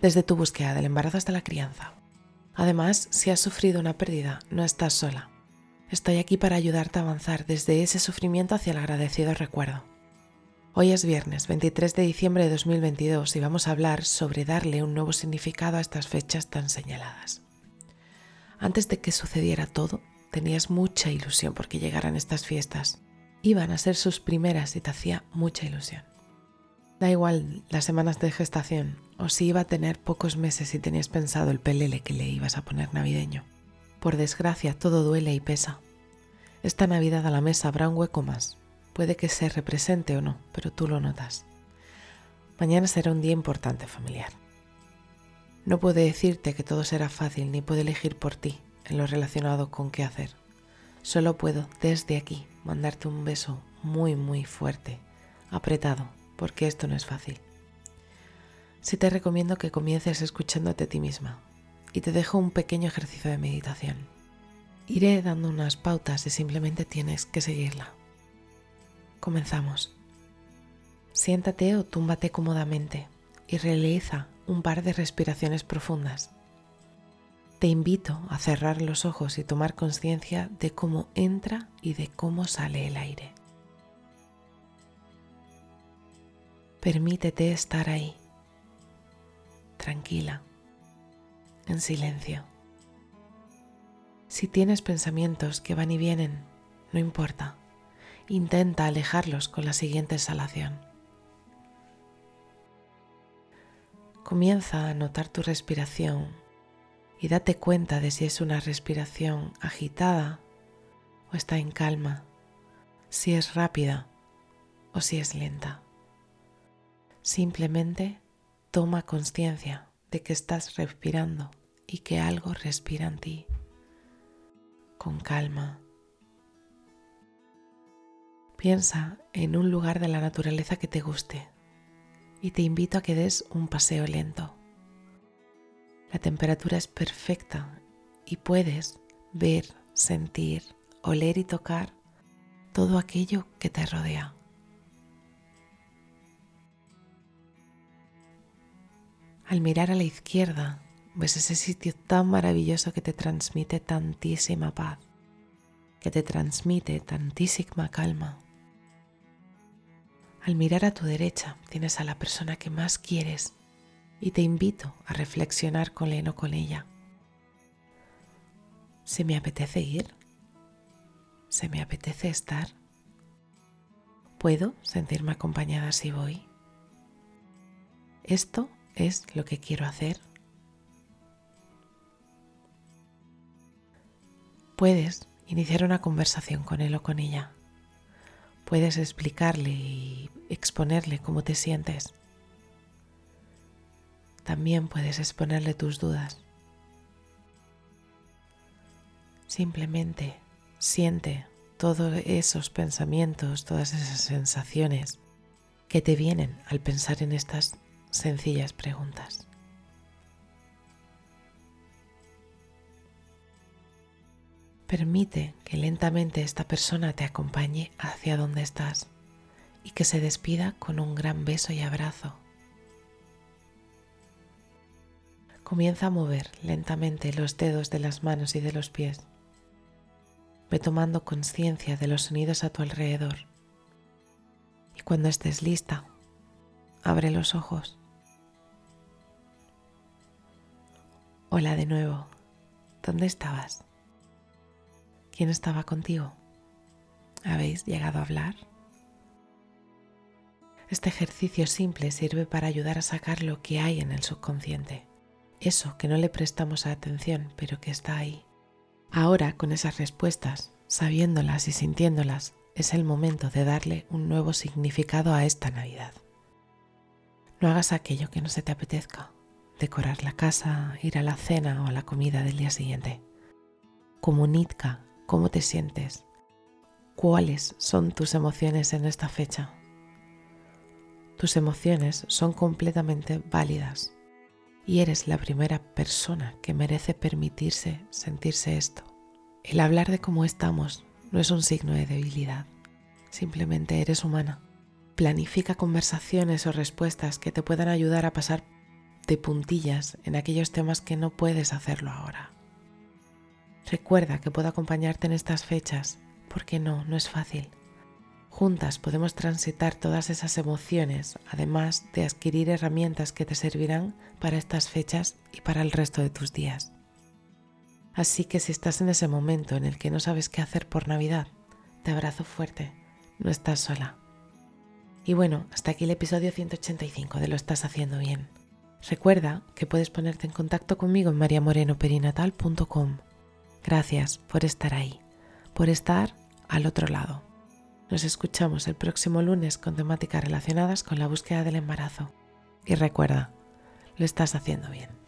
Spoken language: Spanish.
desde tu búsqueda del embarazo hasta la crianza. Además, si has sufrido una pérdida, no estás sola. Estoy aquí para ayudarte a avanzar desde ese sufrimiento hacia el agradecido recuerdo. Hoy es viernes 23 de diciembre de 2022 y vamos a hablar sobre darle un nuevo significado a estas fechas tan señaladas. Antes de que sucediera todo, tenías mucha ilusión porque llegaran estas fiestas. Iban a ser sus primeras y te hacía mucha ilusión. Da igual las semanas de gestación o si iba a tener pocos meses y tenías pensado el pelele que le ibas a poner navideño. Por desgracia, todo duele y pesa. Esta Navidad a la mesa habrá un hueco más. Puede que se represente o no, pero tú lo notas. Mañana será un día importante familiar. No puedo decirte que todo será fácil ni puedo elegir por ti en lo relacionado con qué hacer. Solo puedo desde aquí mandarte un beso muy muy fuerte, apretado, porque esto no es fácil. Sí te recomiendo que comiences escuchándote a ti misma y te dejo un pequeño ejercicio de meditación. Iré dando unas pautas y simplemente tienes que seguirla. Comenzamos. Siéntate o túmbate cómodamente y realiza un par de respiraciones profundas. Te invito a cerrar los ojos y tomar conciencia de cómo entra y de cómo sale el aire. Permítete estar ahí, tranquila, en silencio. Si tienes pensamientos que van y vienen, no importa. Intenta alejarlos con la siguiente exhalación. Comienza a notar tu respiración y date cuenta de si es una respiración agitada o está en calma, si es rápida o si es lenta. Simplemente toma conciencia de que estás respirando y que algo respira en ti. Con calma. Piensa en un lugar de la naturaleza que te guste y te invito a que des un paseo lento. La temperatura es perfecta y puedes ver, sentir, oler y tocar todo aquello que te rodea. Al mirar a la izquierda, ves ese sitio tan maravilloso que te transmite tantísima paz, que te transmite tantísima calma. Al mirar a tu derecha, tienes a la persona que más quieres y te invito a reflexionar con él o con ella. ¿Se me apetece ir? ¿Se me apetece estar? ¿Puedo sentirme acompañada si voy? Esto es lo que quiero hacer. Puedes iniciar una conversación con él o con ella. Puedes explicarle y exponerle cómo te sientes. También puedes exponerle tus dudas. Simplemente siente todos esos pensamientos, todas esas sensaciones que te vienen al pensar en estas sencillas preguntas. Permite que lentamente esta persona te acompañe hacia donde estás y que se despida con un gran beso y abrazo. Comienza a mover lentamente los dedos de las manos y de los pies. Ve tomando conciencia de los sonidos a tu alrededor. Y cuando estés lista, abre los ojos. Hola de nuevo. ¿Dónde estabas? ¿Quién estaba contigo? ¿Habéis llegado a hablar? Este ejercicio simple sirve para ayudar a sacar lo que hay en el subconsciente, eso que no le prestamos atención pero que está ahí. Ahora, con esas respuestas, sabiéndolas y sintiéndolas, es el momento de darle un nuevo significado a esta Navidad. No hagas aquello que no se te apetezca, decorar la casa, ir a la cena o a la comida del día siguiente. Comunica cómo te sientes, cuáles son tus emociones en esta fecha. Tus emociones son completamente válidas y eres la primera persona que merece permitirse sentirse esto. El hablar de cómo estamos no es un signo de debilidad, simplemente eres humana. Planifica conversaciones o respuestas que te puedan ayudar a pasar de puntillas en aquellos temas que no puedes hacerlo ahora. Recuerda que puedo acompañarte en estas fechas, porque no, no es fácil Juntas podemos transitar todas esas emociones, además de adquirir herramientas que te servirán para estas fechas y para el resto de tus días. Así que si estás en ese momento en el que no sabes qué hacer por Navidad, te abrazo fuerte, no estás sola. Y bueno, hasta aquí el episodio 185 de Lo estás haciendo bien. Recuerda que puedes ponerte en contacto conmigo en mariamorenoperinatal.com. Gracias por estar ahí, por estar al otro lado. Nos escuchamos el próximo lunes con temáticas relacionadas con la búsqueda del embarazo. Y recuerda, lo estás haciendo bien.